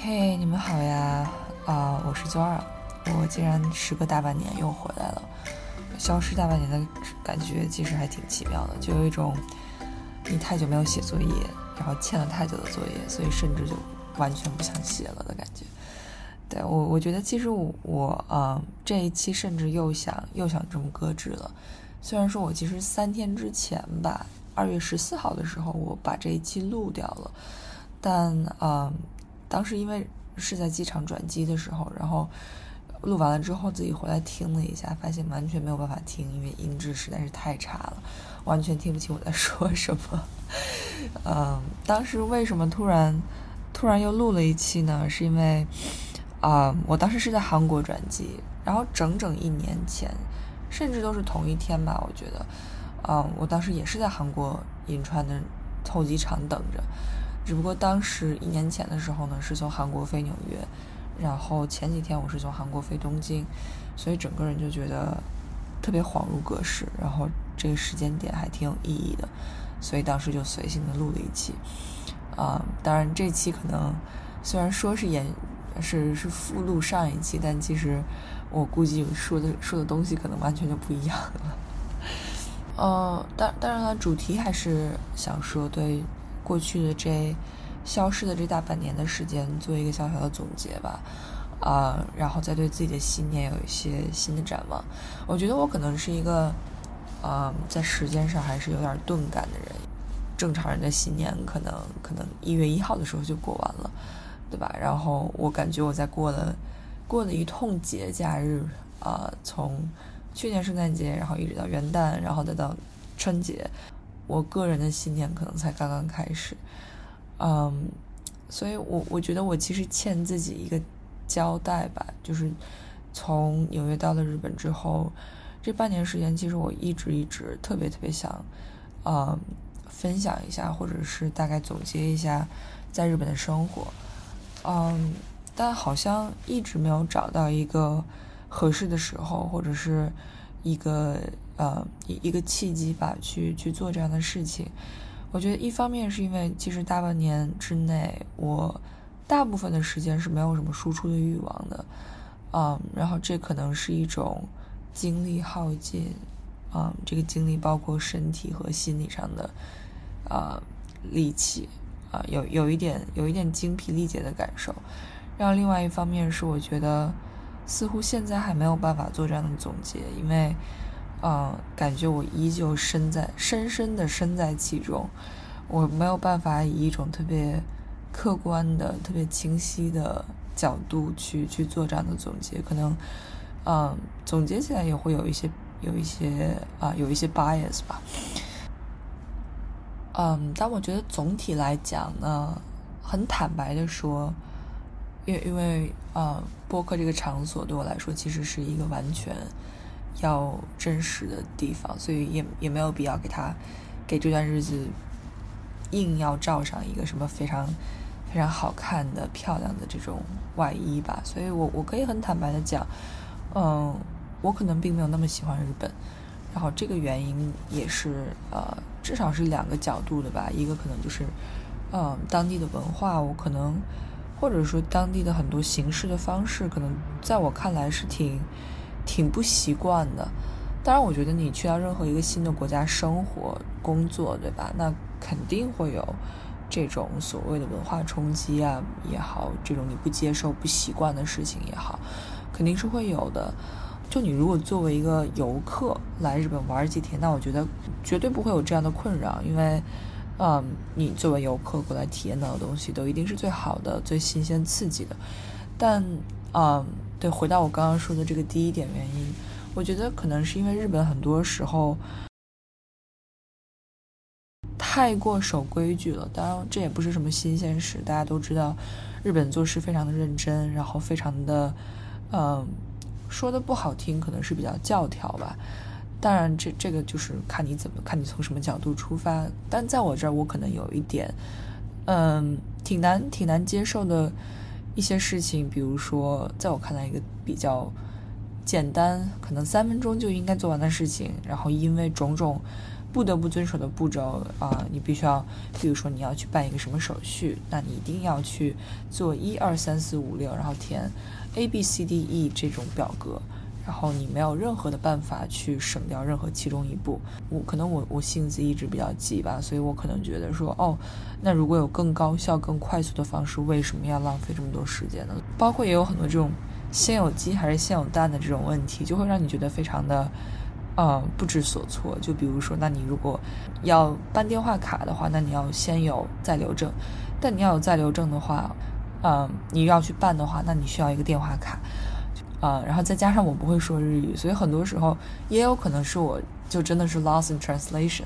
嘿，你们好呀！啊，我是周二，我竟然时隔大半年又回来了。消失大半年的感觉其实还挺奇妙的，就有一种你太久没有写作业，然后欠了太久的作业，所以甚至就完全不想写了的感觉。对我，我觉得其实我我啊这一期甚至又想又想这么搁置了。虽然说我其实三天之前吧，二月十四号的时候我把这一期录掉了，但嗯当时因为是在机场转机的时候，然后录完了之后自己回来听了一下，发现完全没有办法听，因为音质实在是太差了，完全听不清我在说什么。嗯，当时为什么突然突然又录了一期呢？是因为。啊，我当时是在韩国转机，然后整整一年前，甚至都是同一天吧，我觉得，啊，我当时也是在韩国银川的候机场等着，只不过当时一年前的时候呢，是从韩国飞纽约，然后前几天我是从韩国飞东京，所以整个人就觉得特别恍如隔世，然后这个时间点还挺有意义的，所以当时就随性的录了一期，啊，当然这期可能虽然说是演。是是附录上一期，但其实我估计说的说的东西可能完全就不一样了。呃，当当然了，主题还是想说对过去的这消失的这大半年的时间做一个小小的总结吧，啊，然后再对自己的新年有一些新的展望。我觉得我可能是一个，啊，在时间上还是有点钝感的人。正常人的新年可能可能一月一号的时候就过完了。对吧？然后我感觉我在过了过了一通节假日啊，从去年圣诞节，然后一直到元旦，然后再到春节，我个人的新年可能才刚刚开始，嗯，所以我我觉得我其实欠自己一个交代吧，就是从纽约到了日本之后，这半年时间，其实我一直一直特别特别想，嗯，分享一下，或者是大概总结一下在日本的生活。嗯，但好像一直没有找到一个合适的时候，或者是一个呃一一个契机吧，去去做这样的事情。我觉得一方面是因为其实大半年之内，我大部分的时间是没有什么输出的欲望的，嗯，然后这可能是一种精力耗尽，嗯，这个精力包括身体和心理上的啊力气。啊，有有一点有一点精疲力竭的感受，然后另外一方面是我觉得似乎现在还没有办法做这样的总结，因为，嗯，感觉我依旧身在深深的身在其中，我没有办法以一种特别客观的、特别清晰的角度去去做这样的总结，可能，嗯，总结起来也会有一些有一些啊有一些 bias 吧。嗯，但我觉得总体来讲呢，很坦白的说，因为因为呃，播客这个场所对我来说其实是一个完全要真实的地方，所以也也没有必要给他给这段日子硬要罩上一个什么非常非常好看的漂亮的这种外衣吧。所以我我可以很坦白的讲，嗯，我可能并没有那么喜欢日本，然后这个原因也是呃。至少是两个角度的吧，一个可能就是，嗯，当地的文化，我可能，或者说当地的很多形式的方式，可能在我看来是挺，挺不习惯的。当然，我觉得你去到任何一个新的国家生活、工作，对吧？那肯定会有这种所谓的文化冲击啊也好，这种你不接受、不习惯的事情也好，肯定是会有的。就你如果作为一个游客来日本玩几天，那我觉得绝对不会有这样的困扰，因为，嗯，你作为游客过来体验到的东西都一定是最好的、最新鲜、刺激的。但，嗯，对，回到我刚刚说的这个第一点原因，我觉得可能是因为日本很多时候太过守规矩了。当然，这也不是什么新鲜事，大家都知道，日本做事非常的认真，然后非常的，嗯。说的不好听，可能是比较教条吧。当然，这这个就是看你怎么看你从什么角度出发。但在我这儿，我可能有一点，嗯，挺难挺难接受的一些事情。比如说，在我看来，一个比较简单，可能三分钟就应该做完的事情，然后因为种种不得不遵守的步骤啊，你必须要，比如说你要去办一个什么手续，那你一定要去做一二三四五六，然后填 A B C D E 这种表格。然后你没有任何的办法去省掉任何其中一步。我可能我我性子一直比较急吧，所以我可能觉得说，哦，那如果有更高效、更快速的方式，为什么要浪费这么多时间呢？包括也有很多这种先有鸡还是先有蛋的这种问题，就会让你觉得非常的，呃，不知所措。就比如说，那你如果要办电话卡的话，那你要先有在留证；但你要有在留证的话，嗯，你要去办的话，那你需要一个电话卡。啊，然后再加上我不会说日语，所以很多时候也有可能是我就真的是 lost in translation。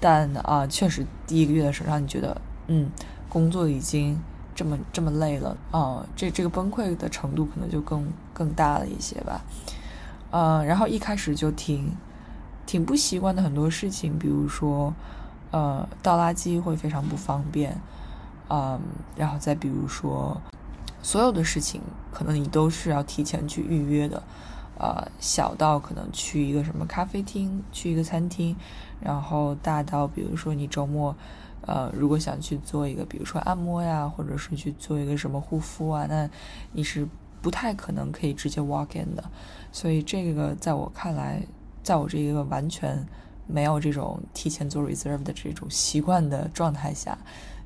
但啊，确实第一个月的时候让你觉得，嗯，工作已经这么这么累了啊，这这个崩溃的程度可能就更更大了一些吧。呃，然后一开始就挺挺不习惯的很多事情，比如说呃倒垃圾会非常不方便，嗯，然后再比如说。所有的事情可能你都是要提前去预约的，呃，小到可能去一个什么咖啡厅，去一个餐厅，然后大到比如说你周末，呃，如果想去做一个，比如说按摩呀，或者是去做一个什么护肤啊，那你是不太可能可以直接 walk in 的。所以这个在我看来，在我这一个完全没有这种提前做 reserve 的这种习惯的状态下。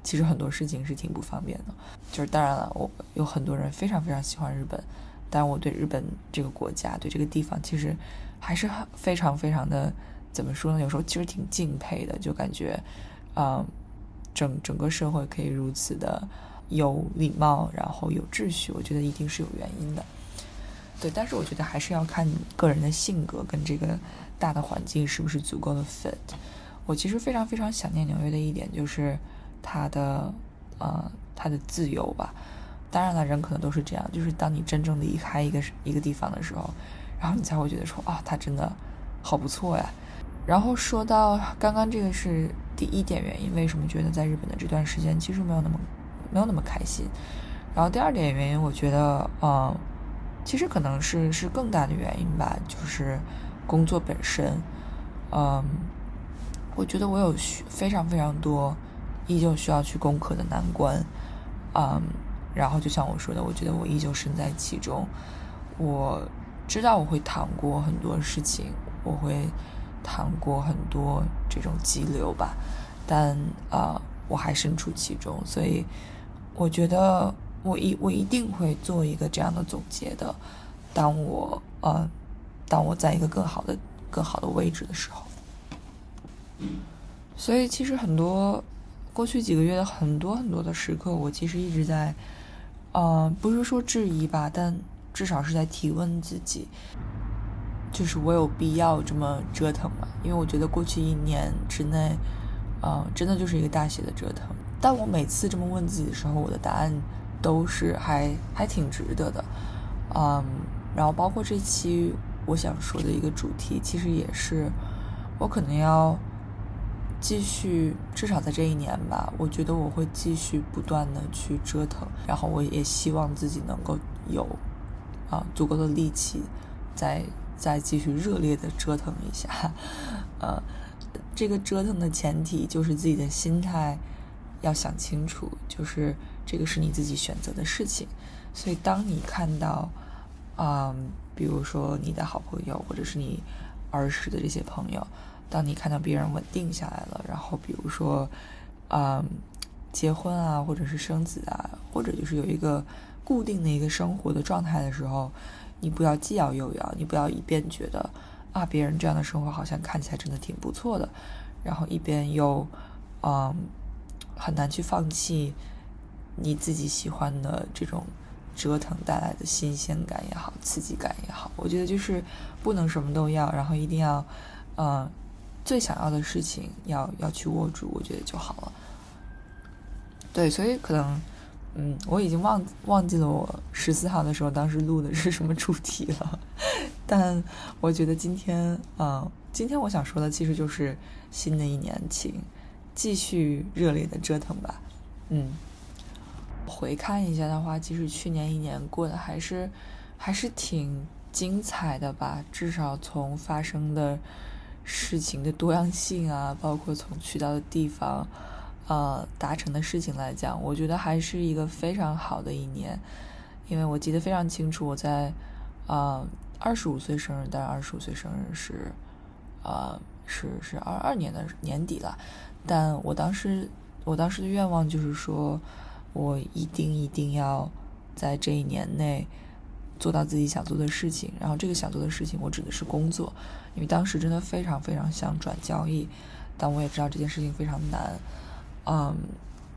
其实很多事情是挺不方便的，就是当然了，我有很多人非常非常喜欢日本，但我对日本这个国家，对这个地方，其实还是很非常非常的怎么说呢？有时候其实挺敬佩的，就感觉，嗯，整整个社会可以如此的有礼貌，然后有秩序，我觉得一定是有原因的。对，但是我觉得还是要看个人的性格跟这个大的环境是不是足够的 fit。我其实非常非常想念纽约的一点就是。他的，呃，他的自由吧。当然了，人可能都是这样，就是当你真正离开一个一个地方的时候，然后你才会觉得说，啊，他真的好不错呀。然后说到刚刚这个是第一点原因，为什么觉得在日本的这段时间其实没有那么没有那么开心。然后第二点原因，我觉得，呃，其实可能是是更大的原因吧，就是工作本身。嗯，我觉得我有非常非常多。依旧需要去攻克的难关，嗯，然后就像我说的，我觉得我依旧身在其中。我知道我会淌过很多事情，我会淌过很多这种激流吧，但啊，我还身处其中，所以我觉得我一我一定会做一个这样的总结的。当我呃，当我在一个更好的更好的位置的时候，所以其实很多。过去几个月的很多很多的时刻，我其实一直在，呃，不是说质疑吧，但至少是在提问自己，就是我有必要这么折腾吗？因为我觉得过去一年之内，呃，真的就是一个大写的折腾。但我每次这么问自己的时候，我的答案都是还还挺值得的，嗯。然后包括这期我想说的一个主题，其实也是我可能要。继续，至少在这一年吧，我觉得我会继续不断的去折腾，然后我也希望自己能够有啊足够的力气，再再继续热烈的折腾一下。呃，这个折腾的前提就是自己的心态要想清楚，就是这个是你自己选择的事情。所以当你看到啊，比如说你的好朋友，或者是你儿时的这些朋友。当你看到别人稳定下来了，然后比如说，嗯，结婚啊，或者是生子啊，或者就是有一个固定的一个生活的状态的时候，你不要既要又要，你不要一边觉得啊，别人这样的生活好像看起来真的挺不错的，然后一边又嗯很难去放弃你自己喜欢的这种折腾带来的新鲜感也好，刺激感也好，我觉得就是不能什么都要，然后一定要嗯。最想要的事情要要去握住，我觉得就好了。对，所以可能，嗯，我已经忘忘记了我十四号的时候当时录的是什么主题了。但我觉得今天，嗯，今天我想说的其实就是新的一年，请继续热烈的折腾吧。嗯，回看一下的话，其实去年一年过得还是还是挺精彩的吧，至少从发生的。事情的多样性啊，包括从去到的地方，呃，达成的事情来讲，我觉得还是一个非常好的一年。因为我记得非常清楚，我在啊二十五岁生日，当然二十五岁生日是啊是是二二年的年底了，但我当时我当时的愿望就是说，我一定一定要在这一年内。做到自己想做的事情，然后这个想做的事情，我指的是工作，因为当时真的非常非常想转交易，但我也知道这件事情非常难，嗯，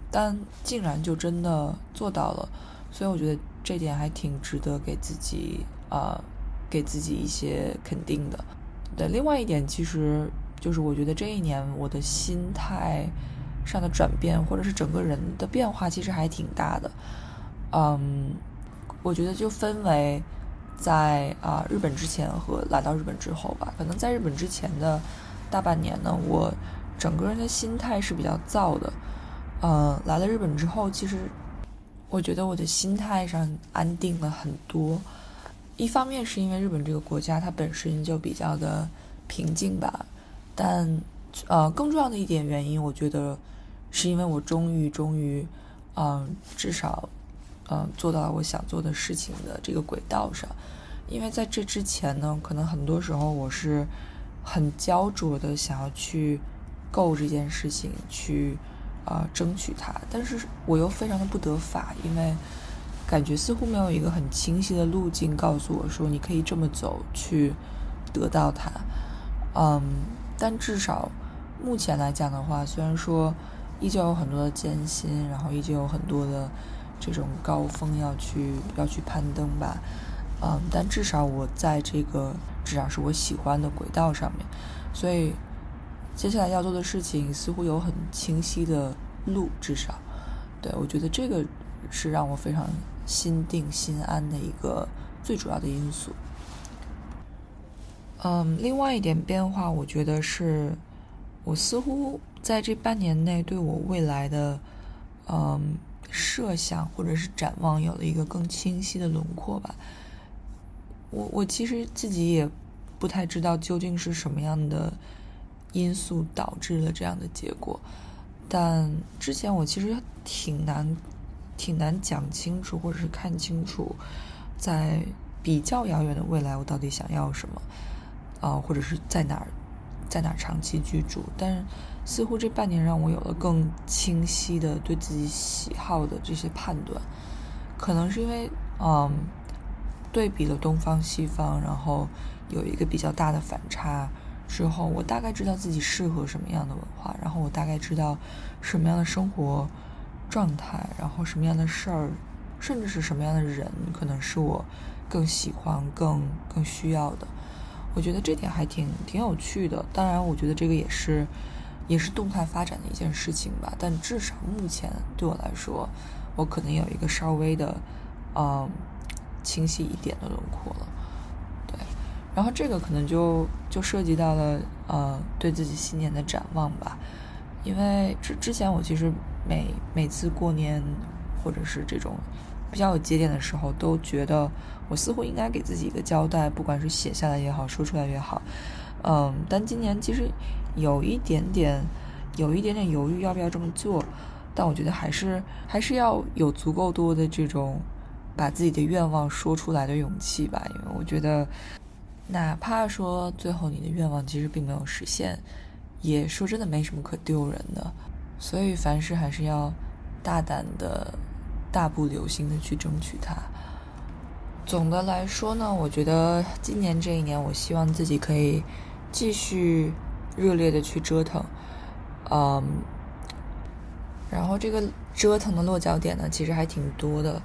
但竟然就真的做到了，所以我觉得这点还挺值得给自己啊，给自己一些肯定的。对，另外一点其实就是我觉得这一年我的心态上的转变，或者是整个人的变化，其实还挺大的，嗯。我觉得就分为在啊日本之前和来到日本之后吧。可能在日本之前的大半年呢，我整个人的心态是比较燥的。嗯，来了日本之后，其实我觉得我的心态上安定了很多。一方面是因为日本这个国家它本身就比较的平静吧，但呃更重要的一点原因，我觉得是因为我终于终于嗯至少。嗯，做到我想做的事情的这个轨道上，因为在这之前呢，可能很多时候我是很焦灼的想要去够这件事情，去啊争取它，但是我又非常的不得法，因为感觉似乎没有一个很清晰的路径告诉我说你可以这么走去得到它。嗯，但至少目前来讲的话，虽然说依旧有很多的艰辛，然后依旧有很多的。这种高峰要去要去攀登吧，嗯，但至少我在这个至少是我喜欢的轨道上面，所以接下来要做的事情似乎有很清晰的路，至少，对我觉得这个是让我非常心定心安的一个最主要的因素。嗯，另外一点变化，我觉得是我似乎在这半年内对我未来的，嗯。设想或者是展望有了一个更清晰的轮廓吧。我我其实自己也不太知道究竟是什么样的因素导致了这样的结果，但之前我其实挺难挺难讲清楚或者是看清楚，在比较遥远的未来我到底想要什么啊，或者是在哪儿在哪儿长期居住，但是。似乎这半年让我有了更清晰的对自己喜好的这些判断，可能是因为嗯，对比了东方西方，然后有一个比较大的反差之后，我大概知道自己适合什么样的文化，然后我大概知道什么样的生活状态，然后什么样的事儿，甚至是什么样的人，可能是我更喜欢、更更需要的。我觉得这点还挺挺有趣的。当然，我觉得这个也是。也是动态发展的一件事情吧，但至少目前对我来说，我可能有一个稍微的，嗯，清晰一点的轮廓了。对，然后这个可能就就涉及到了，呃，对自己新年的展望吧。因为之之前我其实每每次过年或者是这种比较有节点的时候，都觉得我似乎应该给自己一个交代，不管是写下来也好，说出来也好。嗯，但今年其实有一点点，有一点点犹豫要不要这么做，但我觉得还是还是要有足够多的这种把自己的愿望说出来的勇气吧，因为我觉得哪怕说最后你的愿望其实并没有实现，也说真的没什么可丢人的，所以凡事还是要大胆的、大步流星的去争取它。总的来说呢，我觉得今年这一年，我希望自己可以。继续热烈的去折腾，嗯，然后这个折腾的落脚点呢，其实还挺多的。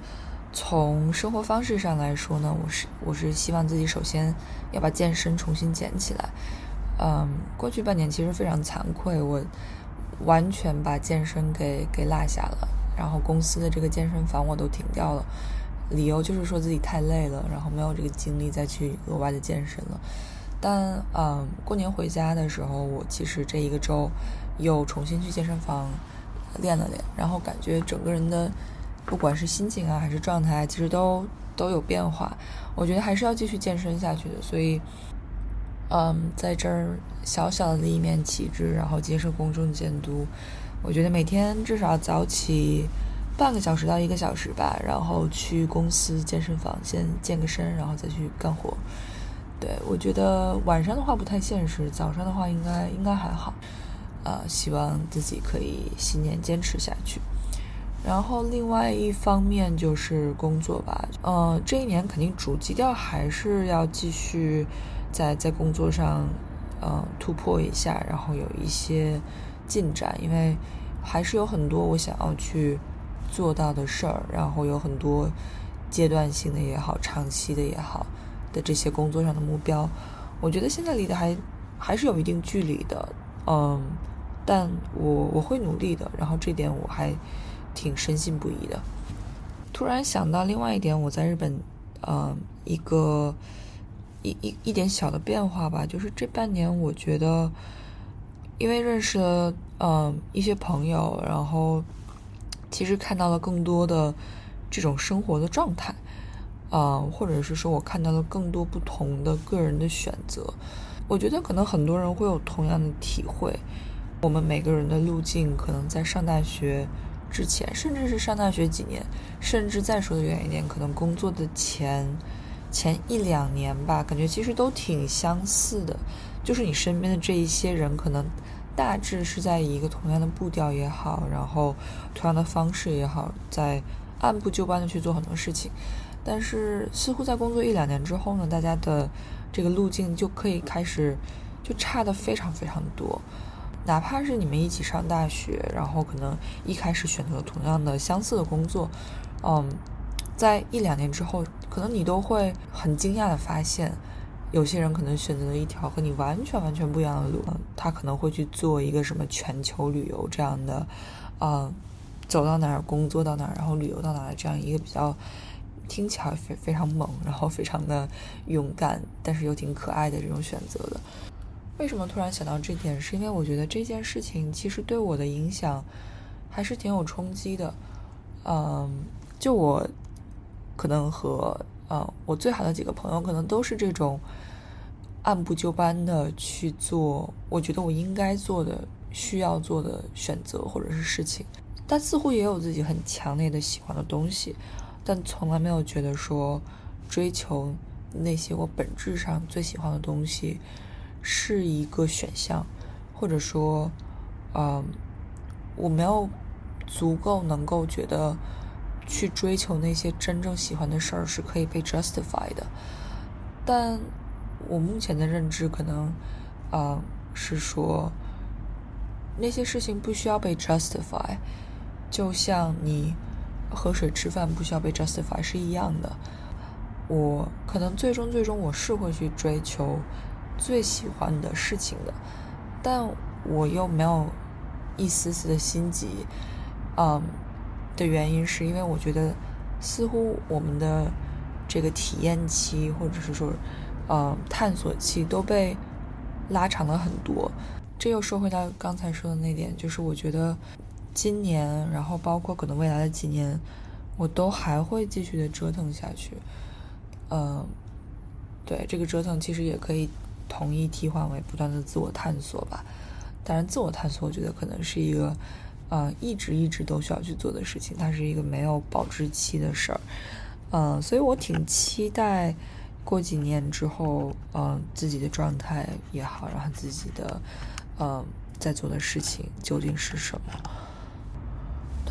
从生活方式上来说呢，我是我是希望自己首先要把健身重新捡起来。嗯，过去半年其实非常惭愧，我完全把健身给给落下了，然后公司的这个健身房我都停掉了，理由就是说自己太累了，然后没有这个精力再去额外的健身了。但嗯，过年回家的时候，我其实这一个周又重新去健身房练了练，然后感觉整个人的不管是心情啊还是状态，其实都都有变化。我觉得还是要继续健身下去的，所以嗯，在这儿小小的一面旗帜，然后接受公众监督。我觉得每天至少早起半个小时到一个小时吧，然后去公司健身房先健个身，然后再去干活。对我觉得晚上的话不太现实，早上的话应该应该还好。呃，希望自己可以新年坚持下去。然后另外一方面就是工作吧，呃，这一年肯定主基调还是要继续在在工作上，呃，突破一下，然后有一些进展，因为还是有很多我想要去做到的事儿，然后有很多阶段性的也好，长期的也好的这些工作上的目标，我觉得现在离的还还是有一定距离的，嗯，但我我会努力的，然后这点我还。挺深信不疑的。突然想到另外一点，我在日本，嗯，一个一一一点小的变化吧，就是这半年我觉得，因为认识了嗯一些朋友，然后其实看到了更多的这种生活的状态，啊，或者是说我看到了更多不同的个人的选择。我觉得可能很多人会有同样的体会，我们每个人的路径可能在上大学。之前，甚至是上大学几年，甚至再说的远一点，可能工作的前前一两年吧，感觉其实都挺相似的。就是你身边的这一些人，可能大致是在以一个同样的步调也好，然后同样的方式也好，在按部就班的去做很多事情。但是，似乎在工作一两年之后呢，大家的这个路径就可以开始就差的非常非常多。哪怕是你们一起上大学，然后可能一开始选择同样的相似的工作，嗯，在一两年之后，可能你都会很惊讶的发现，有些人可能选择了一条和你完全完全不一样的路，他可能会去做一个什么全球旅游这样的，嗯，走到哪儿工作到哪儿，然后旅游到哪儿这样一个比较听起来非非常猛，然后非常的勇敢，但是又挺可爱的这种选择的。为什么突然想到这点？是因为我觉得这件事情其实对我的影响还是挺有冲击的。嗯，就我可能和呃我最好的几个朋友，可能都是这种按部就班的去做，我觉得我应该做的、需要做的选择或者是事情。但似乎也有自己很强烈的喜欢的东西，但从来没有觉得说追求那些我本质上最喜欢的东西。是一个选项，或者说，嗯，我没有足够能够觉得去追求那些真正喜欢的事儿是可以被 justify 的。但我目前的认知可能，啊，是说那些事情不需要被 justify，就像你喝水吃饭不需要被 justify 是一样的。我可能最终最终我是会去追求。最喜欢的事情的，但我又没有一丝丝的心急，嗯，的原因是因为我觉得似乎我们的这个体验期或者是说，呃，探索期都被拉长了很多。这又说回到刚才说的那点，就是我觉得今年，然后包括可能未来的几年，我都还会继续的折腾下去。嗯，对，这个折腾其实也可以。统一替换为不断的自我探索吧，当然，自我探索我觉得可能是一个，呃，一直一直都需要去做的事情，它是一个没有保质期的事儿，嗯，所以我挺期待过几年之后，嗯，自己的状态也好，然后自己的，嗯，在做的事情究竟是什么。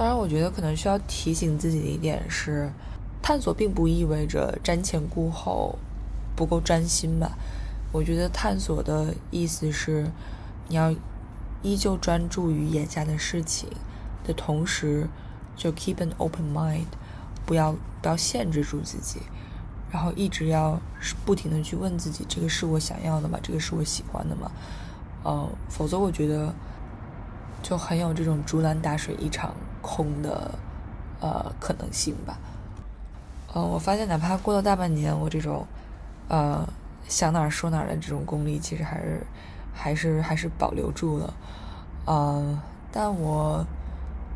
当然，我觉得可能需要提醒自己的一点是，探索并不意味着瞻前顾后，不够专心吧。我觉得探索的意思是，你要依旧专注于眼下的事情的同时，就 keep an open mind，不要不要限制住自己，然后一直要不停的去问自己：这个是我想要的吗？这个是我喜欢的吗？呃，否则我觉得就很有这种竹篮打水一场空的呃可能性吧。呃，我发现哪怕过了大半年，我这种呃。想哪儿说哪儿的这种功力，其实还是还是还是保留住了，嗯，但我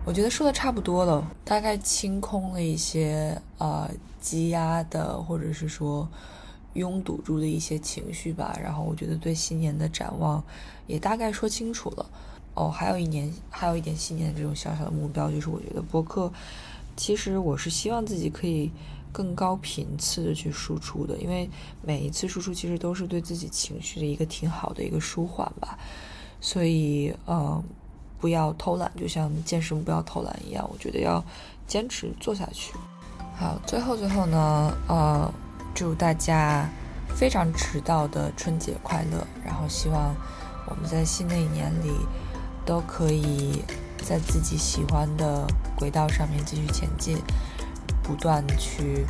我觉得说的差不多了，大概清空了一些呃积压的或者是说拥堵住的一些情绪吧。然后我觉得对新年的展望也大概说清楚了。哦，还有一年，还有一点新年的这种小小的目标，就是我觉得播客，其实我是希望自己可以更高频次的去输出的，因为每一次输出其实都是对自己情绪的一个挺好的一个舒缓吧。所以，呃，不要偷懒，就像健身不要偷懒一样，我觉得要坚持做下去。好，最后最后呢，呃，祝大家非常迟到的春节快乐，然后希望我们在新的一年里。都可以在自己喜欢的轨道上面继续前进，不断去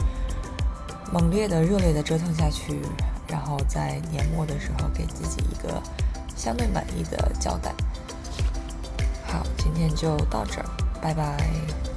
猛烈的、热烈的折腾下去，然后在年末的时候给自己一个相对满意的交代。好，今天就到这儿，拜拜。